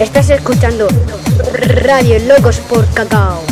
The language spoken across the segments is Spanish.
Estás escuchando Radio Locos por Cacao.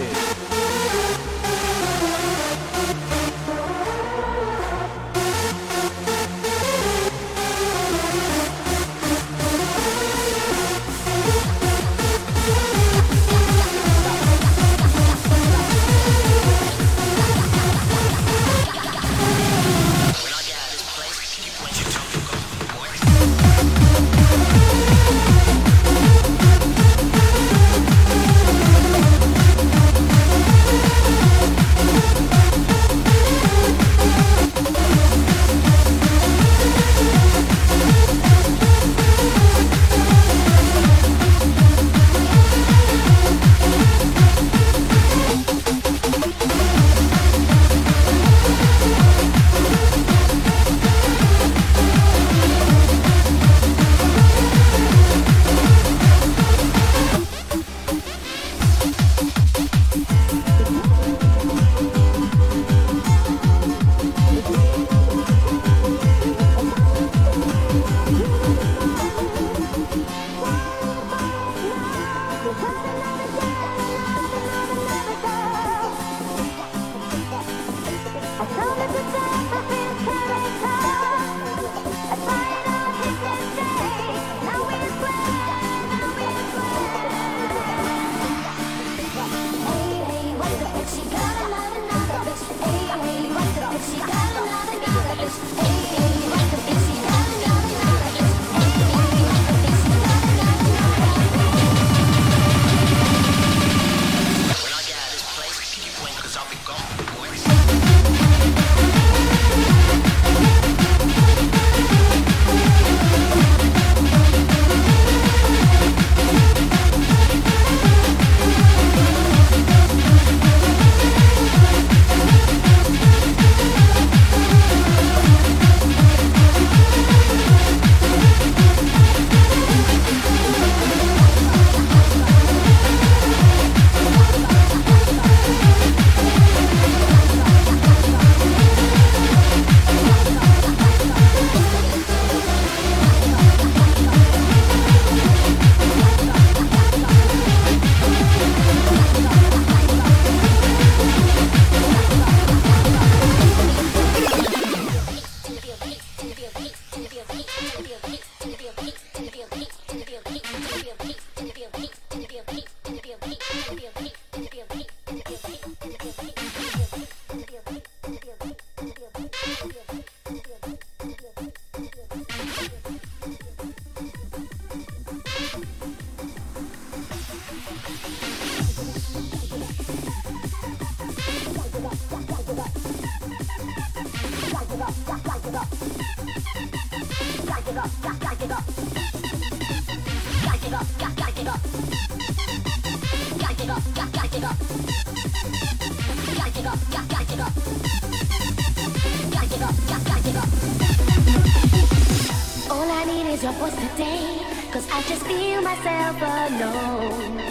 your voice today, cause I just feel myself alone.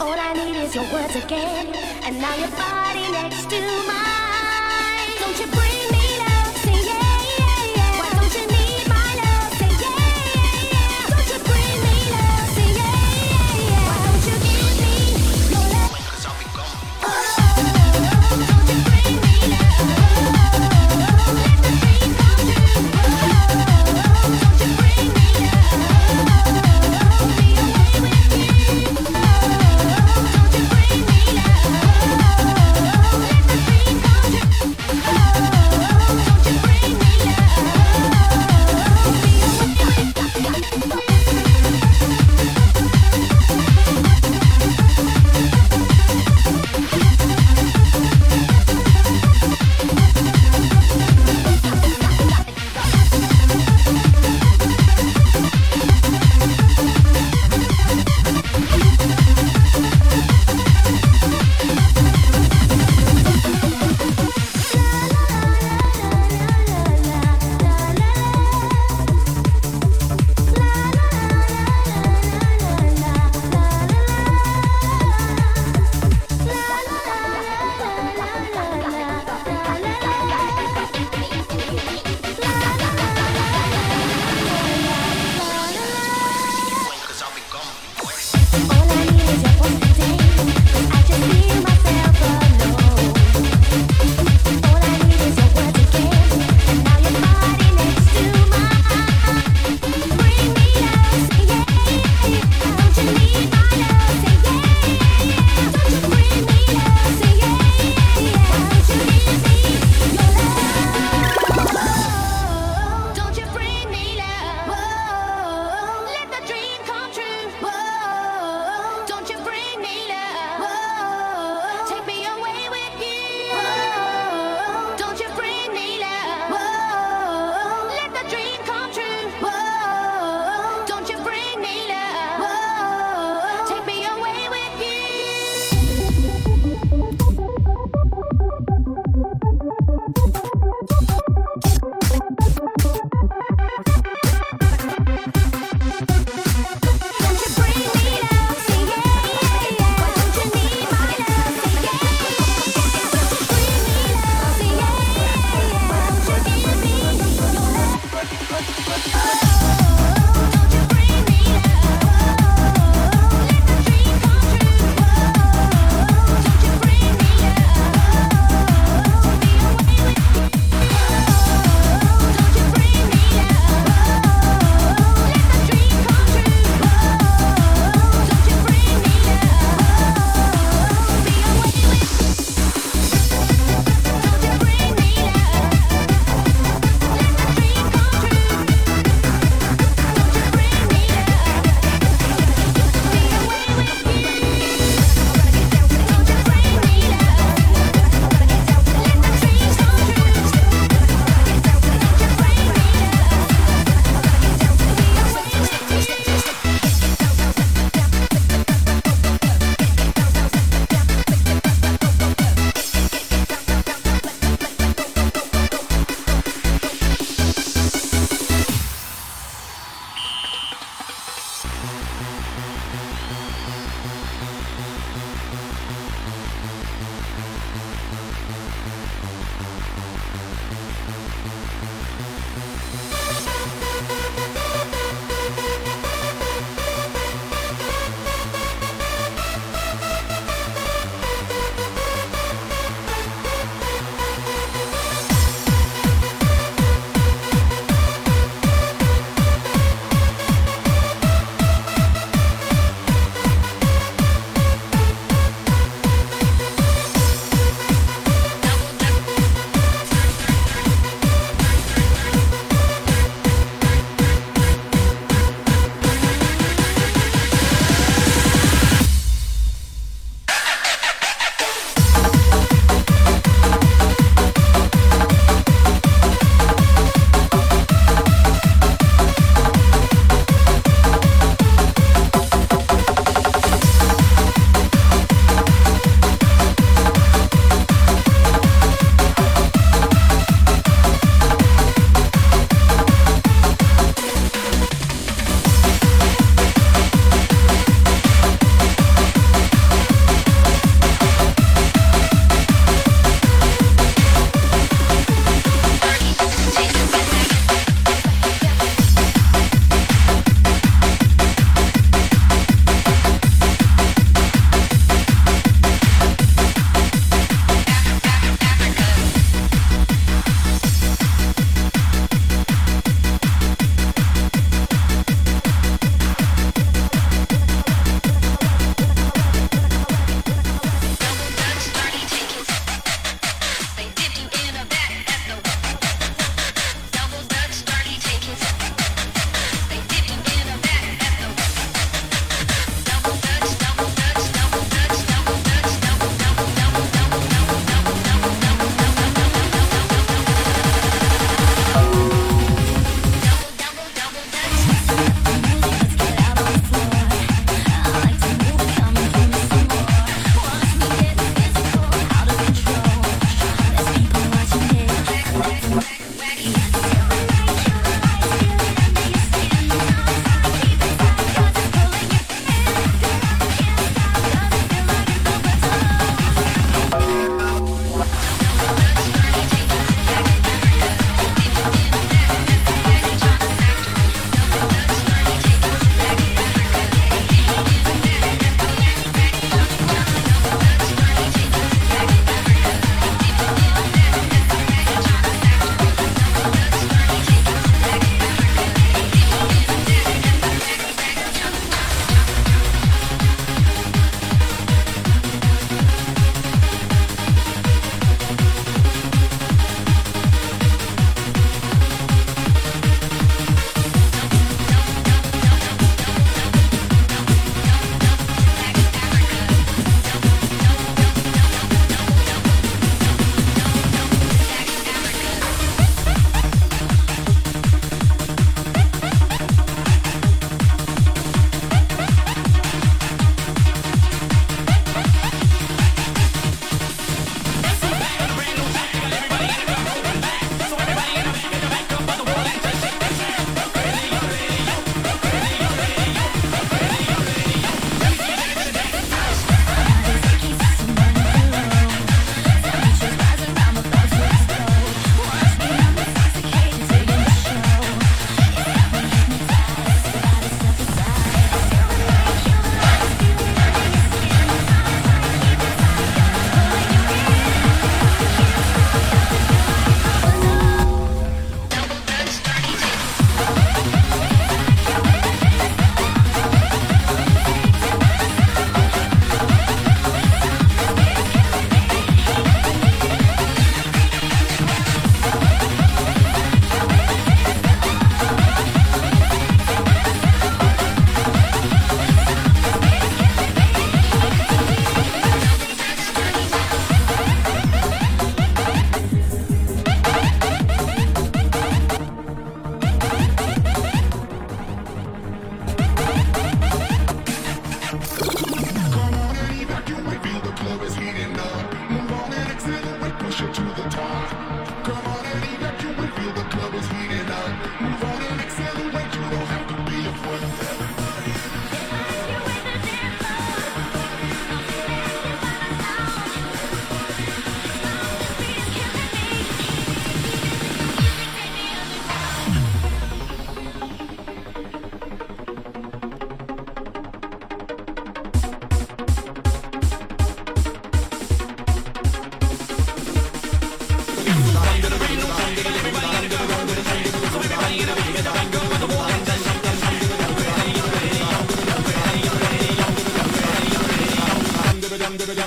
All I need is your words again, and now your body next to mine.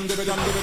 and give it and it.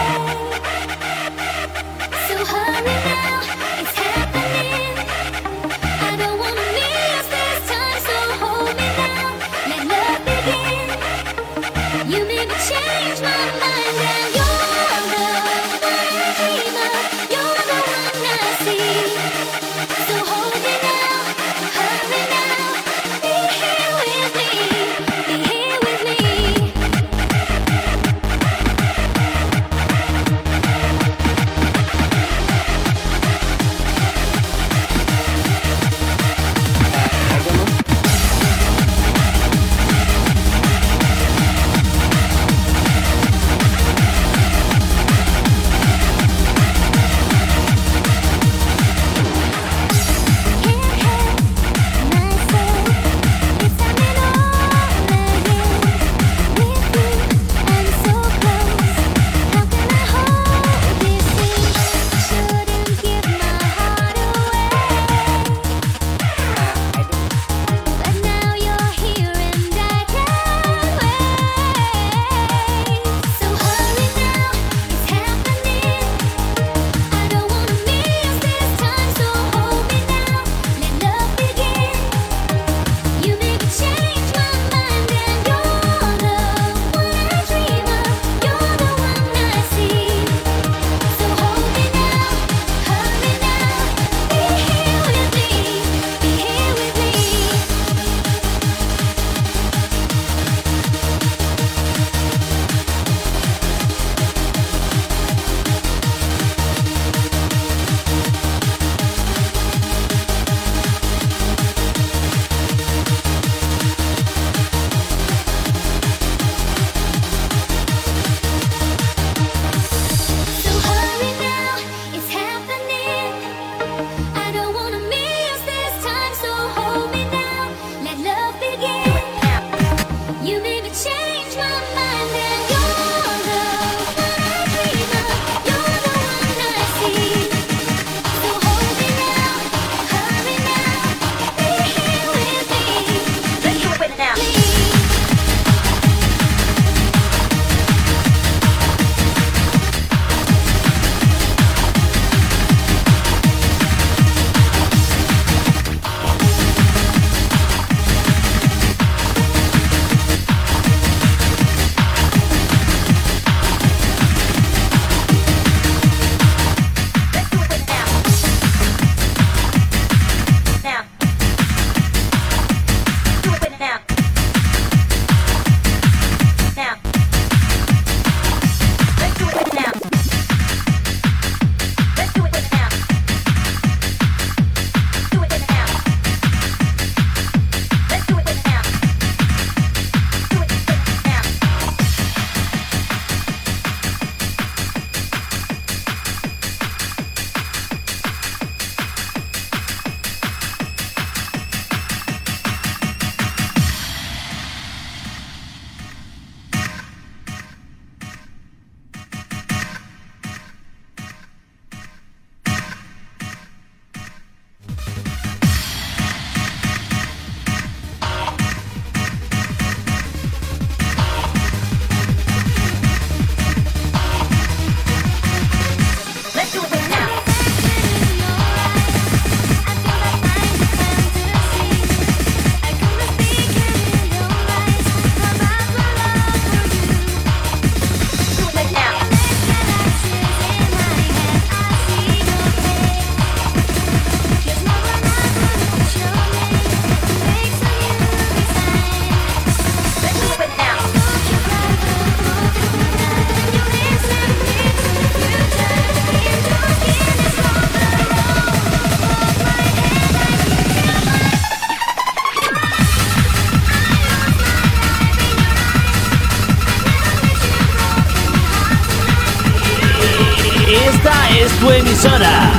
emisora.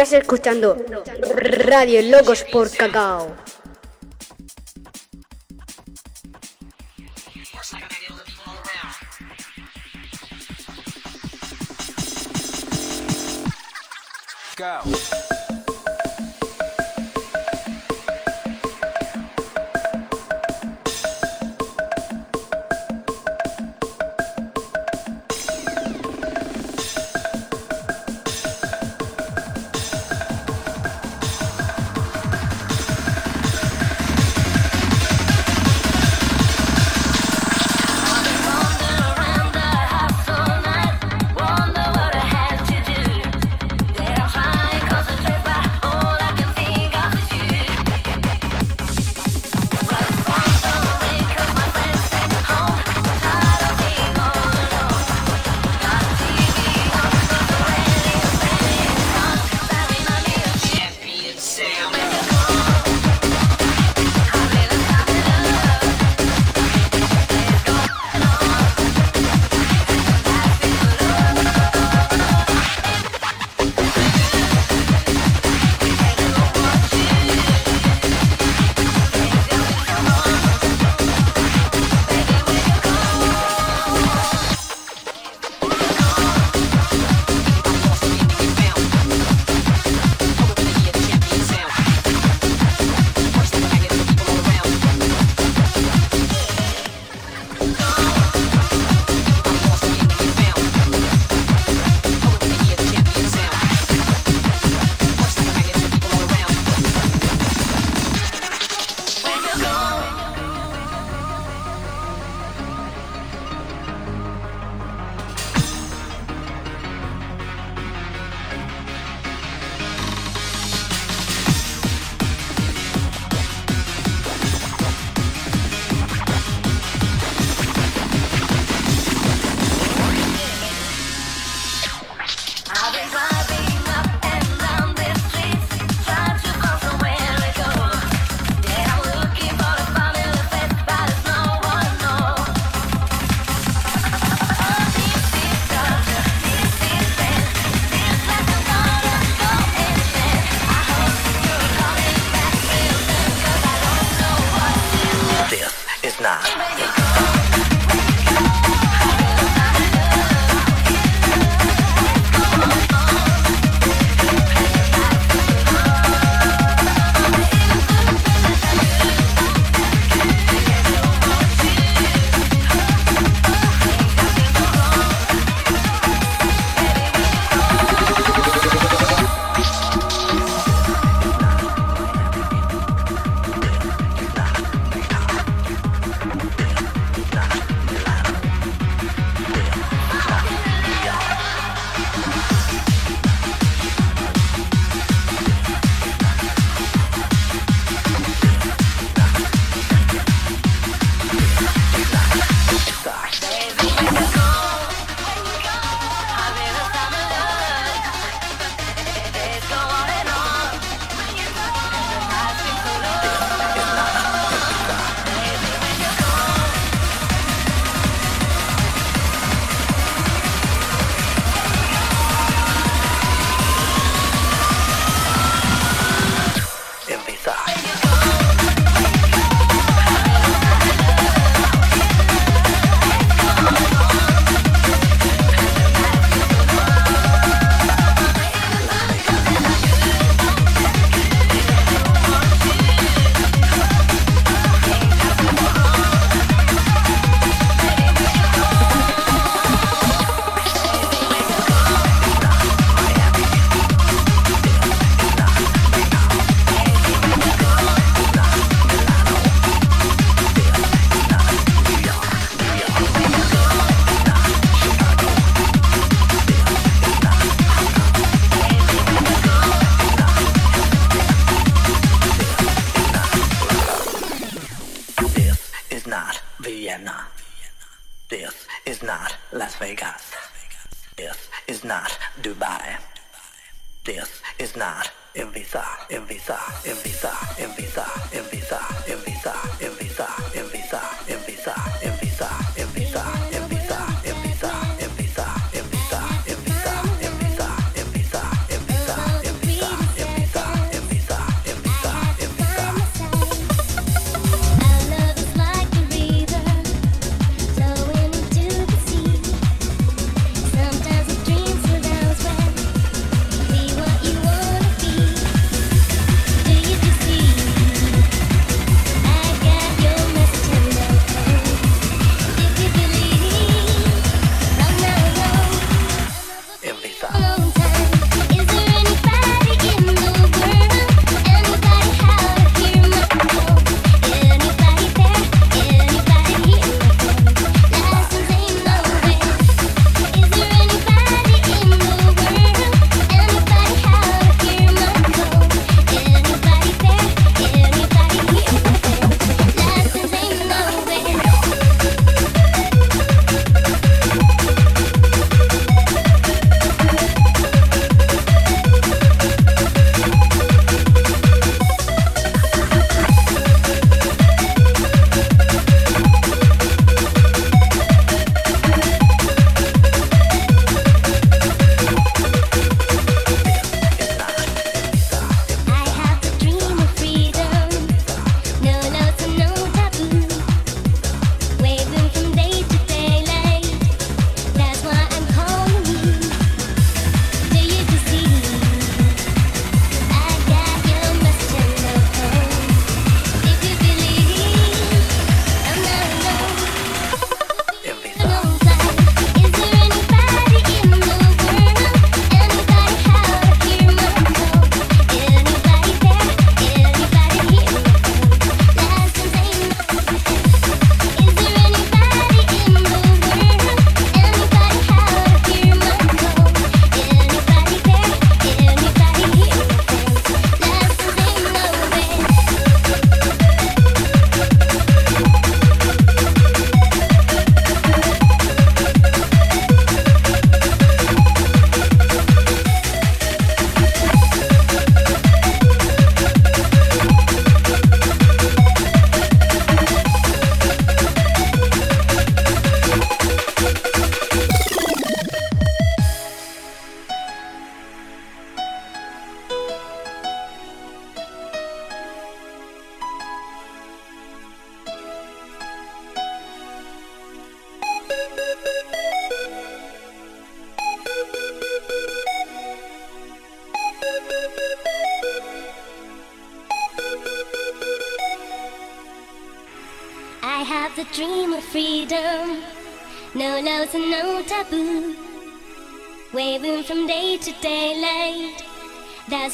Estás escuchando Radio Locos por Cacao.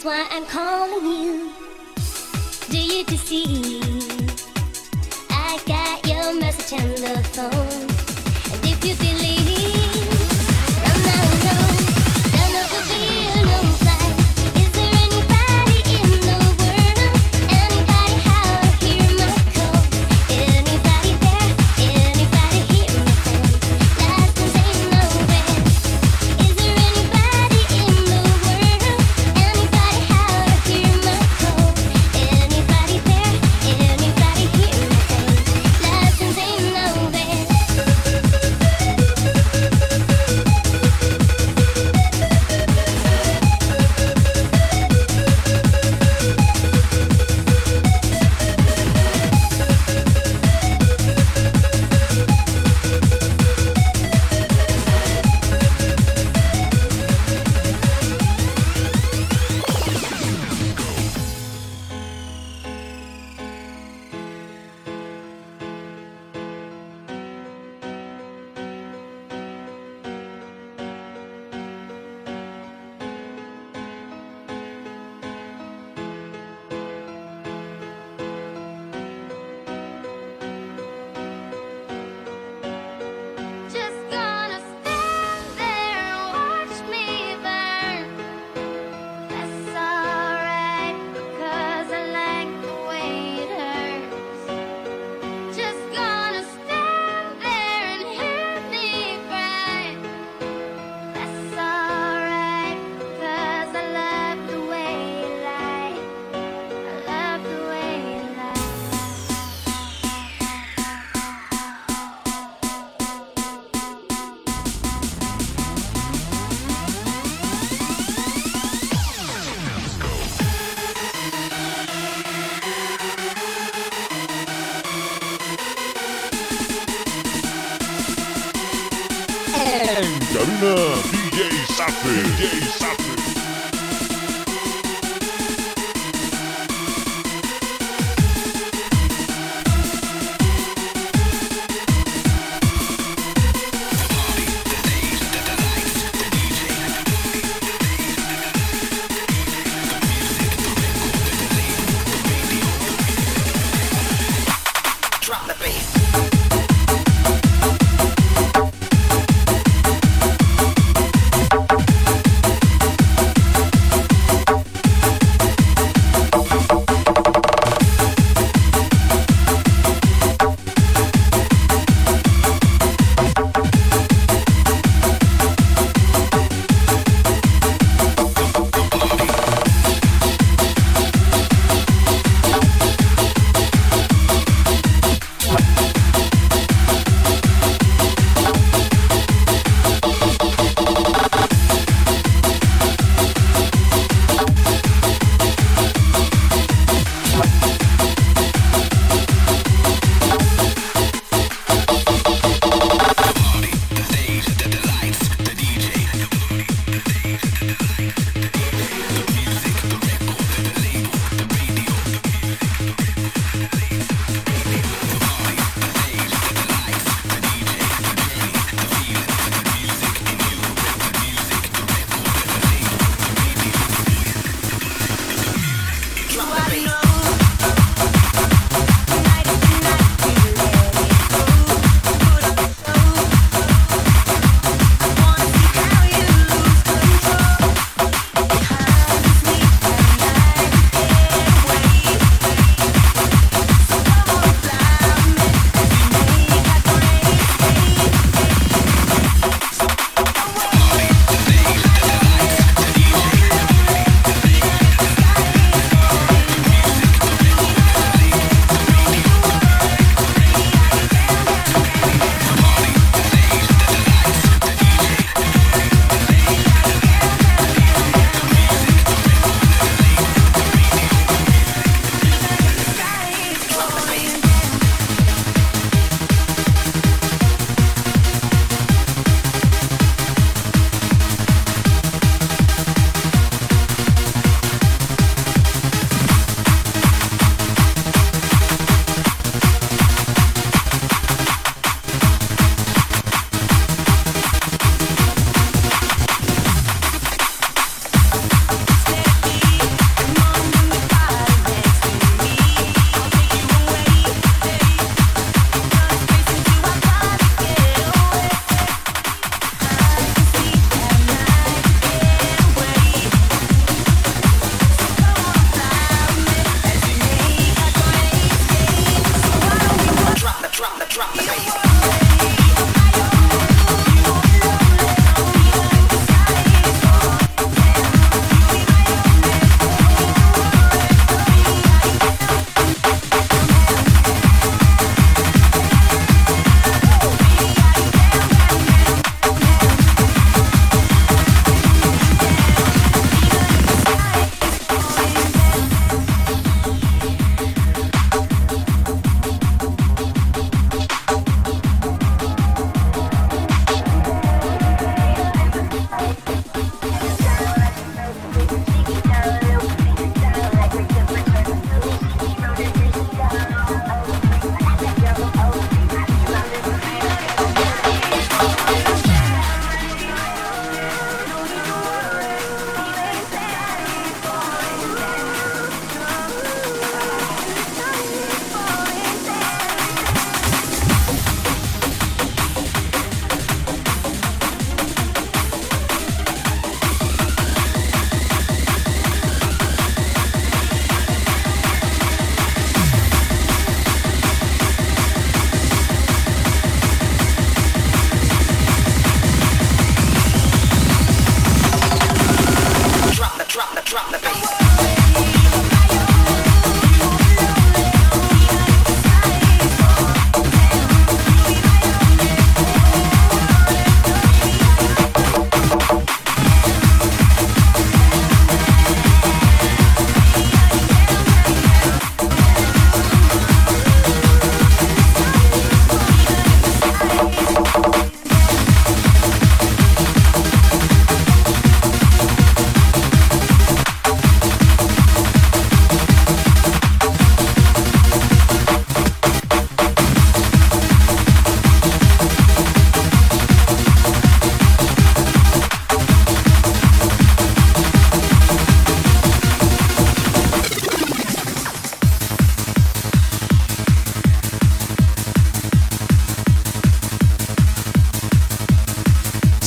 Why I'm calling you.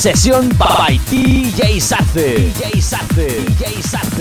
Sesión by DJ Sarce. DJ.